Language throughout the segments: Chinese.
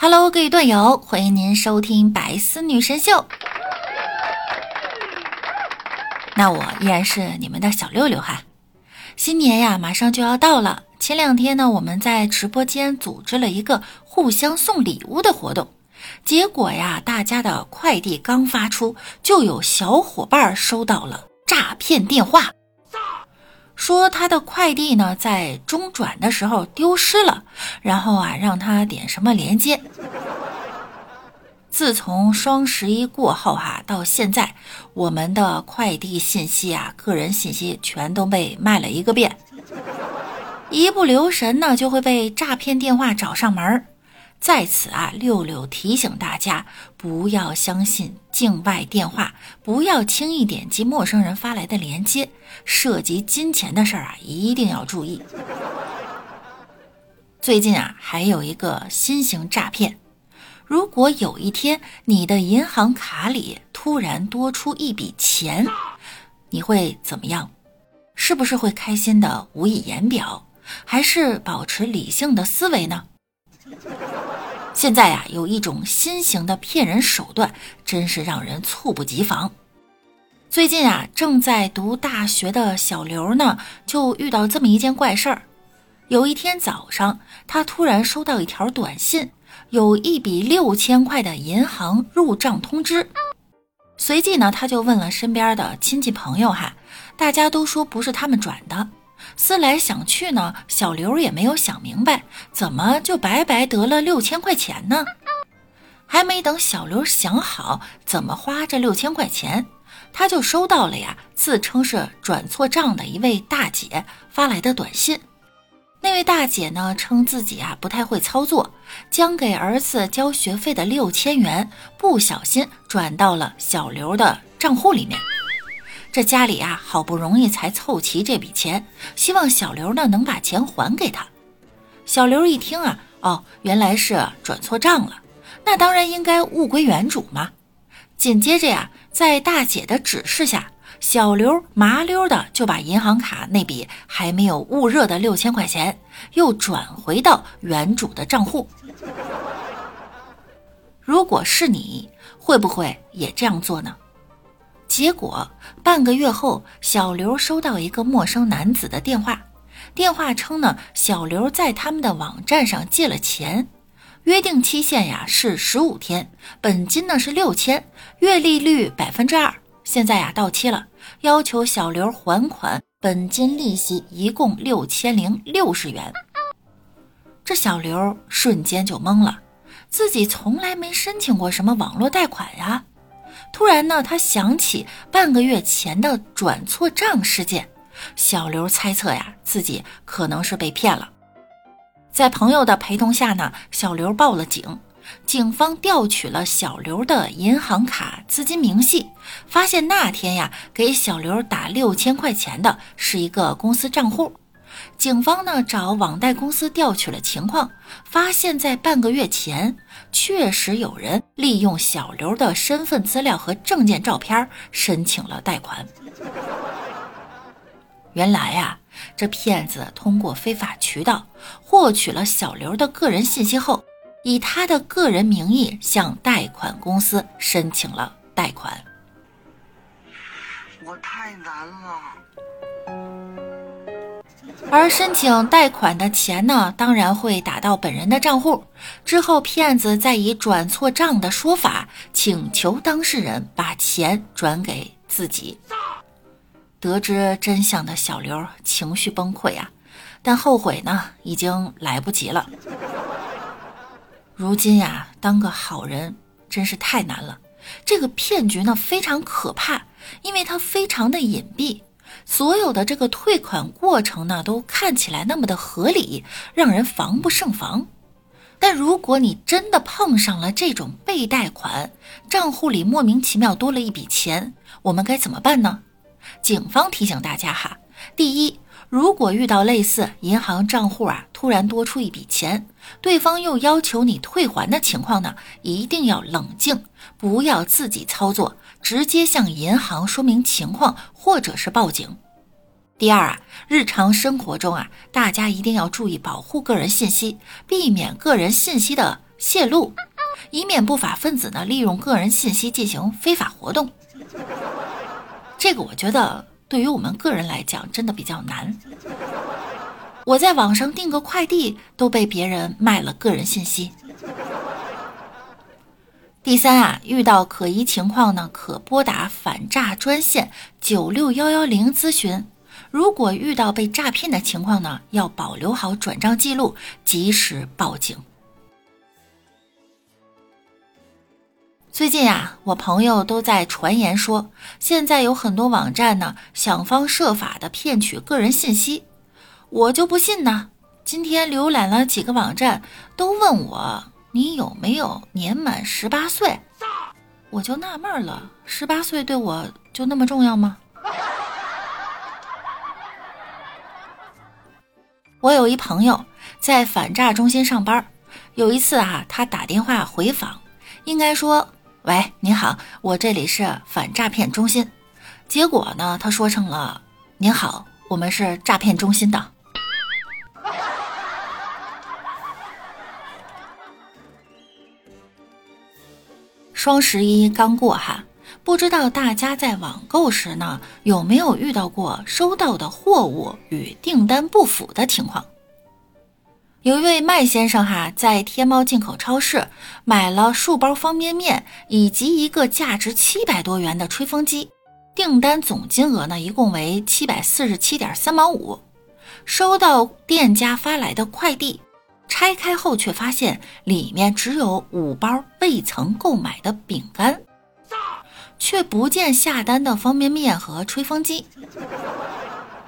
Hello，各位段友，欢迎您收听百思女神秀。那我依然是你们的小六六哈。新年呀，马上就要到了。前两天呢，我们在直播间组织了一个互相送礼物的活动，结果呀，大家的快递刚发出，就有小伙伴收到了诈骗电话。说他的快递呢在中转的时候丢失了，然后啊让他点什么连接。自从双十一过后哈，到现在我们的快递信息啊、个人信息全都被卖了一个遍，一不留神呢就会被诈骗电话找上门儿。在此啊，六六提醒大家，不要相信境外电话，不要轻易点击陌生人发来的链接，涉及金钱的事儿啊，一定要注意。最近啊，还有一个新型诈骗，如果有一天你的银行卡里突然多出一笔钱，你会怎么样？是不是会开心的无以言表，还是保持理性的思维呢？现在呀，有一种新型的骗人手段，真是让人猝不及防。最近啊，正在读大学的小刘呢，就遇到这么一件怪事儿。有一天早上，他突然收到一条短信，有一笔六千块的银行入账通知。随即呢，他就问了身边的亲戚朋友，哈，大家都说不是他们转的。思来想去呢，小刘也没有想明白，怎么就白白得了六千块钱呢？还没等小刘想好怎么花这六千块钱，他就收到了呀，自称是转错账的一位大姐发来的短信。那位大姐呢，称自己啊不太会操作，将给儿子交学费的六千元不小心转到了小刘的账户里面。这家里啊，好不容易才凑齐这笔钱，希望小刘呢能把钱还给他。小刘一听啊，哦，原来是转错账了，那当然应该物归原主嘛。紧接着呀，在大姐的指示下，小刘麻溜的就把银行卡那笔还没有焐热的六千块钱又转回到原主的账户。如果是你，会不会也这样做呢？结果半个月后，小刘收到一个陌生男子的电话，电话称呢，小刘在他们的网站上借了钱，约定期限呀是十五天，本金呢是六千，月利率百分之二，现在呀到期了，要求小刘还款，本金利息一共六千零六十元。这小刘瞬间就懵了，自己从来没申请过什么网络贷款呀。突然呢，他想起半个月前的转错账事件，小刘猜测呀，自己可能是被骗了。在朋友的陪同下呢，小刘报了警。警方调取了小刘的银行卡资金明细，发现那天呀，给小刘打六千块钱的是一个公司账户。警方呢找网贷公司调取了情况，发现，在半个月前，确实有人利用小刘的身份资料和证件照片申请了贷款。原来呀，这骗子通过非法渠道获取了小刘的个人信息后，以他的个人名义向贷款公司申请了贷款。我太难了。而申请贷款的钱呢，当然会打到本人的账户。之后，骗子再以转错账的说法，请求当事人把钱转给自己。得知真相的小刘情绪崩溃啊，但后悔呢，已经来不及了。如今呀，当个好人真是太难了。这个骗局呢，非常可怕，因为它非常的隐蔽。所有的这个退款过程呢，都看起来那么的合理，让人防不胜防。但如果你真的碰上了这种被贷款，账户里莫名其妙多了一笔钱，我们该怎么办呢？警方提醒大家哈，第一，如果遇到类似银行账户啊突然多出一笔钱，对方又要求你退还的情况呢，一定要冷静，不要自己操作。直接向银行说明情况，或者是报警。第二啊，日常生活中啊，大家一定要注意保护个人信息，避免个人信息的泄露，以免不法分子呢利用个人信息进行非法活动。这个我觉得对于我们个人来讲真的比较难。我在网上订个快递都被别人卖了个人信息。第三啊，遇到可疑情况呢，可拨打反诈专线九六幺幺零咨询。如果遇到被诈骗的情况呢，要保留好转账记录，及时报警。最近啊，我朋友都在传言说，现在有很多网站呢，想方设法的骗取个人信息。我就不信呢。今天浏览了几个网站，都问我。你有没有年满十八岁？我就纳闷了，十八岁对我就那么重要吗？我有一朋友在反诈中心上班，有一次啊，他打电话回访，应该说：“喂，您好，我这里是反诈骗中心。”结果呢，他说成了：“您好，我们是诈骗中心的。”双十一刚过哈，不知道大家在网购时呢有没有遇到过收到的货物与订单不符的情况？有一位麦先生哈，在天猫进口超市买了数包方便面以及一个价值七百多元的吹风机，订单总金额呢一共为七百四十七点三毛五，收到店家发来的快递。拆开后，却发现里面只有五包未曾购买的饼干，却不见下单的方便面和吹风机。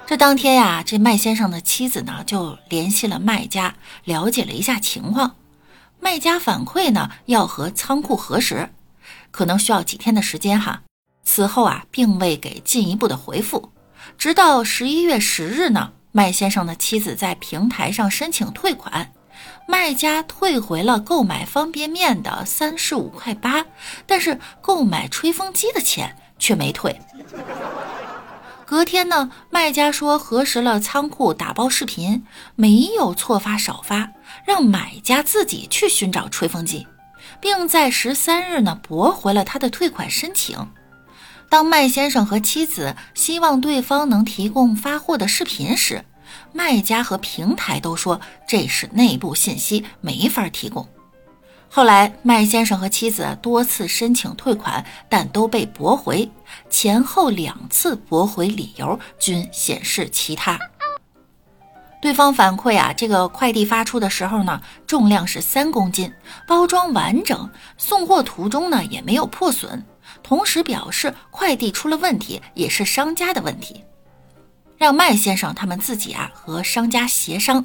这当天呀，这麦先生的妻子呢就联系了卖家，了解了一下情况。卖家反馈呢要和仓库核实，可能需要几天的时间哈。此后啊，并未给进一步的回复。直到十一月十日呢，麦先生的妻子在平台上申请退款。卖家退回了购买方便面的三十五块八，但是购买吹风机的钱却没退。隔天呢，卖家说核实了仓库打包视频，没有错发少发，让买家自己去寻找吹风机，并在十三日呢驳回了他的退款申请。当麦先生和妻子希望对方能提供发货的视频时，卖家和平台都说这是内部信息，没法提供。后来，麦先生和妻子多次申请退款，但都被驳回。前后两次驳回理由均显示其他。对方反馈啊，这个快递发出的时候呢，重量是三公斤，包装完整，送货途中呢也没有破损。同时表示快递出了问题，也是商家的问题。让麦先生他们自己啊和商家协商。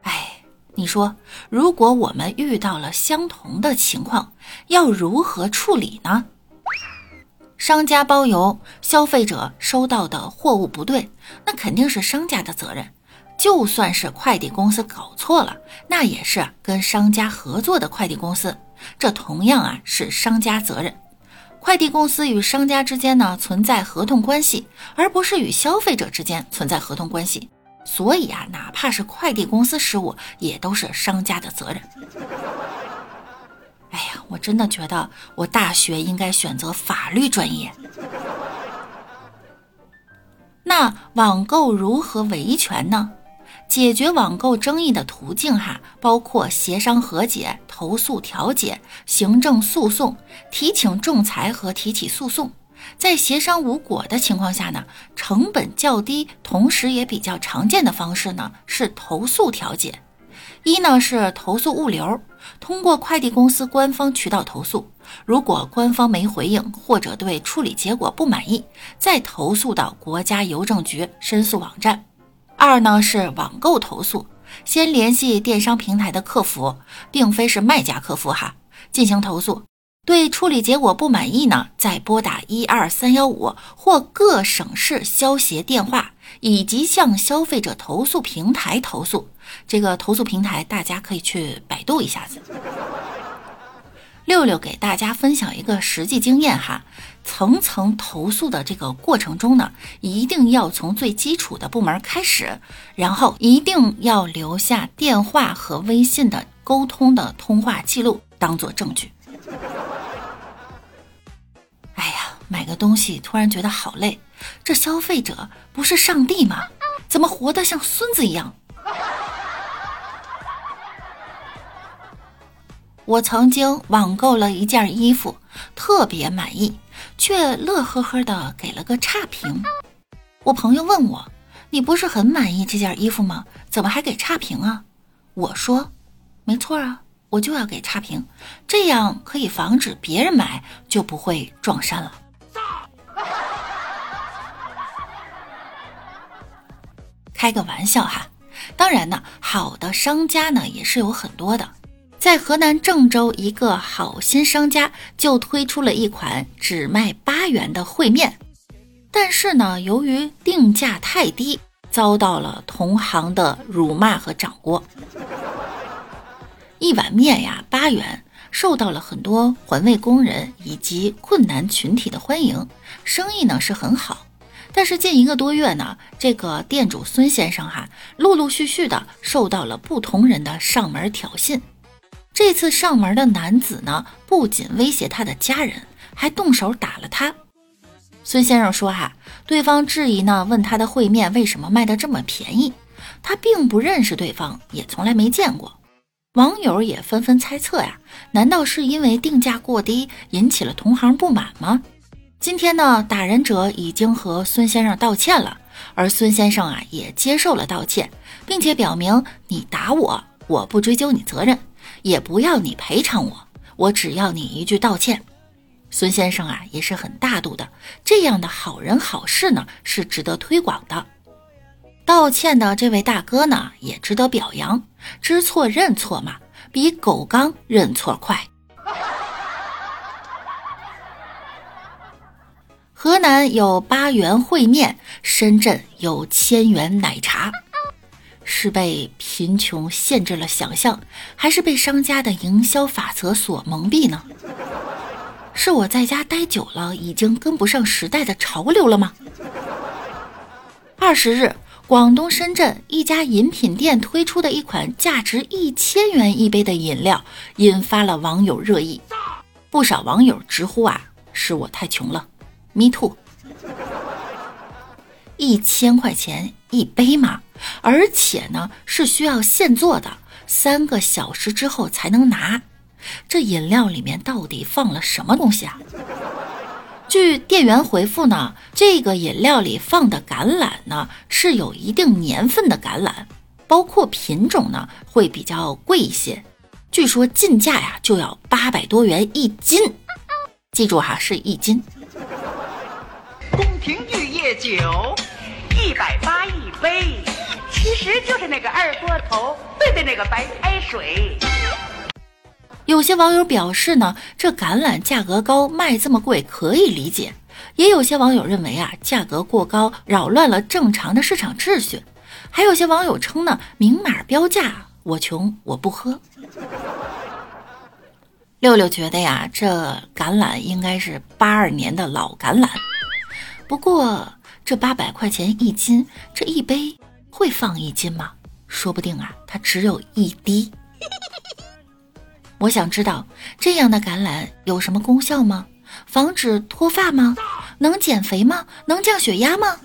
哎，你说，如果我们遇到了相同的情况，要如何处理呢？商家包邮，消费者收到的货物不对，那肯定是商家的责任。就算是快递公司搞错了，那也是跟商家合作的快递公司，这同样啊是商家责任。快递公司与商家之间呢存在合同关系，而不是与消费者之间存在合同关系。所以啊，哪怕是快递公司失误，也都是商家的责任。哎呀，我真的觉得我大学应该选择法律专业。那网购如何维权呢？解决网购争议的途径哈，包括协商和解、投诉调解、行政诉讼、提请仲裁和提起诉讼。在协商无果的情况下呢，成本较低，同时也比较常见的方式呢是投诉调解。一呢是投诉物流，通过快递公司官方渠道投诉，如果官方没回应或者对处理结果不满意，再投诉到国家邮政局申诉网站。二呢是网购投诉，先联系电商平台的客服，并非是卖家客服哈，进行投诉，对处理结果不满意呢，再拨打一二三幺五或各省市消协电话，以及向消费者投诉平台投诉。这个投诉平台大家可以去百度一下子。六六给大家分享一个实际经验哈，层层投诉的这个过程中呢，一定要从最基础的部门开始，然后一定要留下电话和微信的沟通的通话记录当做证据。哎呀，买个东西突然觉得好累，这消费者不是上帝吗？怎么活得像孙子一样？我曾经网购了一件衣服，特别满意，却乐呵呵的给了个差评。我朋友问我：“你不是很满意这件衣服吗？怎么还给差评啊？”我说：“没错啊，我就要给差评，这样可以防止别人买就不会撞衫了。”开个玩笑哈，当然呢，好的商家呢也是有很多的。在河南郑州，一个好心商家就推出了一款只卖八元的烩面，但是呢，由于定价太低，遭到了同行的辱骂和掌掴。一碗面呀，八元，受到了很多环卫工人以及困难群体的欢迎，生意呢是很好。但是近一个多月呢，这个店主孙先生哈，陆陆续续的受到了不同人的上门挑衅。这次上门的男子呢，不仅威胁他的家人，还动手打了他。孙先生说：“哈，对方质疑呢，问他的烩面为什么卖的这么便宜，他并不认识对方，也从来没见过。”网友也纷纷猜测呀，难道是因为定价过低引起了同行不满吗？今天呢，打人者已经和孙先生道歉了，而孙先生啊也接受了道歉，并且表明：“你打我，我不追究你责任。”也不要你赔偿我，我只要你一句道歉。孙先生啊，也是很大度的，这样的好人好事呢，是值得推广的。道歉的这位大哥呢，也值得表扬，知错认错嘛，比狗刚认错快。河南有八元烩面，深圳有千元奶茶。是被贫穷限制了想象，还是被商家的营销法则所蒙蔽呢？是我在家待久了，已经跟不上时代的潮流了吗？二十日，广东深圳一家饮品店推出的一款价值一千元一杯的饮料，引发了网友热议。不少网友直呼啊，是我太穷了，me too。一千块钱一杯嘛？而且呢，是需要现做的，三个小时之后才能拿。这饮料里面到底放了什么东西啊？据店员回复呢，这个饮料里放的橄榄呢是有一定年份的橄榄，包括品种呢会比较贵一些，据说进价呀就要八百多元一斤。记住哈，是一斤。宫廷玉液酒，一百八一杯。其实就是那个二锅头兑的那个白开水。有些网友表示呢，这橄榄价格高，卖这么贵可以理解；也有些网友认为啊，价格过高，扰乱了正常的市场秩序。还有些网友称呢，明码标价，我穷我不喝。六六觉得呀，这橄榄应该是八二年的老橄榄。不过这八百块钱一斤，这一杯。会放一斤吗？说不定啊，它只有一滴。我想知道这样的橄榄有什么功效吗？防止脱发吗？能减肥吗？能降血压吗？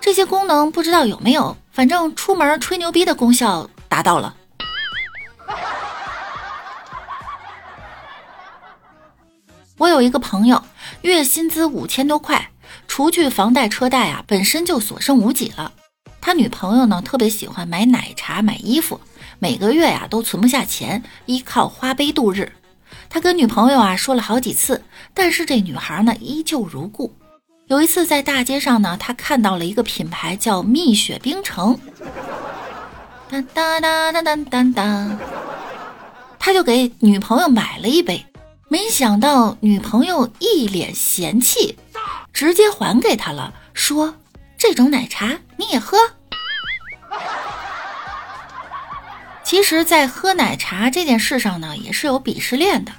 这些功能不知道有没有，反正出门吹牛逼的功效达到了。我有一个朋友，月薪资五千多块，除去房贷车贷啊，本身就所剩无几了。他女朋友呢，特别喜欢买奶茶、买衣服，每个月呀都存不下钱，依靠花呗度日。他跟女朋友啊说了好几次，但是这女孩呢依旧如故。有一次在大街上呢，他看到了一个品牌叫蜜雪冰城，当当当当当当当，他就给女朋友买了一杯，没想到女朋友一脸嫌弃，直接还给他了，说。这种奶茶你也喝？其实，在喝奶茶这件事上呢，也是有鄙视链的。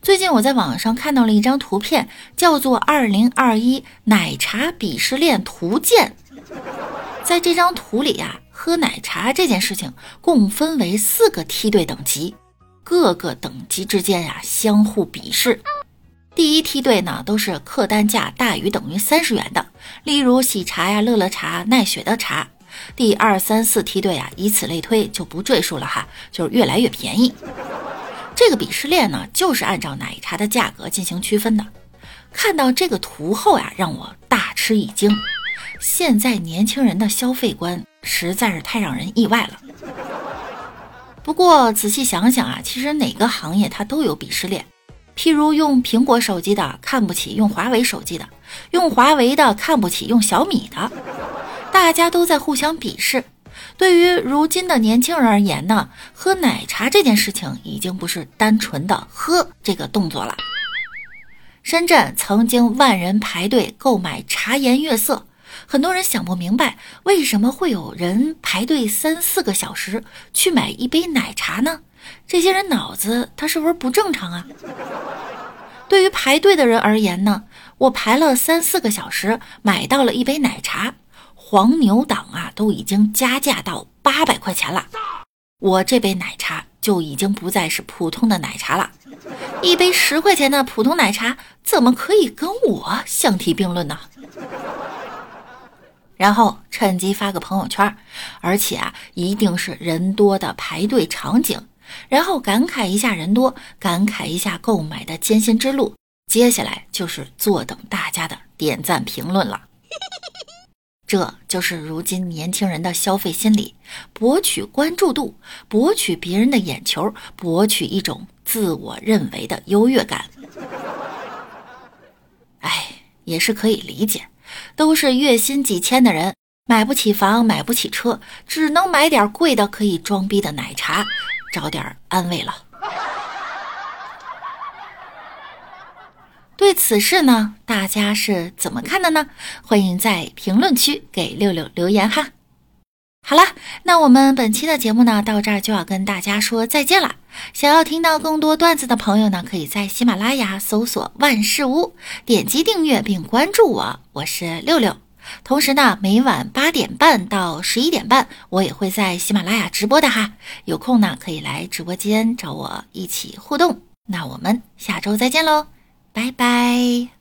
最近我在网上看到了一张图片，叫做《二零二一奶茶鄙视链图鉴》。在这张图里呀，喝奶茶这件事情共分为四个梯队等级，各个等级之间呀相互鄙视。第一梯队呢，都是客单价大于等于三十元的，例如喜茶呀、乐乐茶、奈雪的茶。第二、三、四梯队啊，以此类推，就不赘述了哈，就是越来越便宜。这个鄙视链呢，就是按照奶茶的价格进行区分的。看到这个图后呀，让我大吃一惊。现在年轻人的消费观实在是太让人意外了。不过仔细想想啊，其实哪个行业它都有鄙视链。譬如用苹果手机的看不起用华为手机的，用华为的看不起用小米的。大家都在互相鄙视。对于如今的年轻人而言呢，喝奶茶这件事情已经不是单纯的喝这个动作了。深圳曾经万人排队购买茶颜悦色，很多人想不明白为什么会有人排队三四个小时去买一杯奶茶呢？这些人脑子他是不是不正常啊？对于排队的人而言呢，我排了三四个小时买到了一杯奶茶。黄牛党啊，都已经加价到八百块钱了，我这杯奶茶就已经不再是普通的奶茶了。一杯十块钱的普通奶茶，怎么可以跟我相提并论呢？然后趁机发个朋友圈，而且啊，一定是人多的排队场景，然后感慨一下人多，感慨一下购买的艰辛之路，接下来就是坐等大家的点赞评论了。这就是如今年轻人的消费心理，博取关注度，博取别人的眼球，博取一种自我认为的优越感。哎，也是可以理解，都是月薪几千的人，买不起房，买不起车，只能买点贵的可以装逼的奶茶，找点安慰了。对此事呢，大家是怎么看的呢？欢迎在评论区给六六留言哈。好了，那我们本期的节目呢，到这儿就要跟大家说再见了。想要听到更多段子的朋友呢，可以在喜马拉雅搜索万事屋，点击订阅并关注我，我是六六。同时呢，每晚八点半到十一点半，我也会在喜马拉雅直播的哈。有空呢，可以来直播间找我一起互动。那我们下周再见喽。拜拜。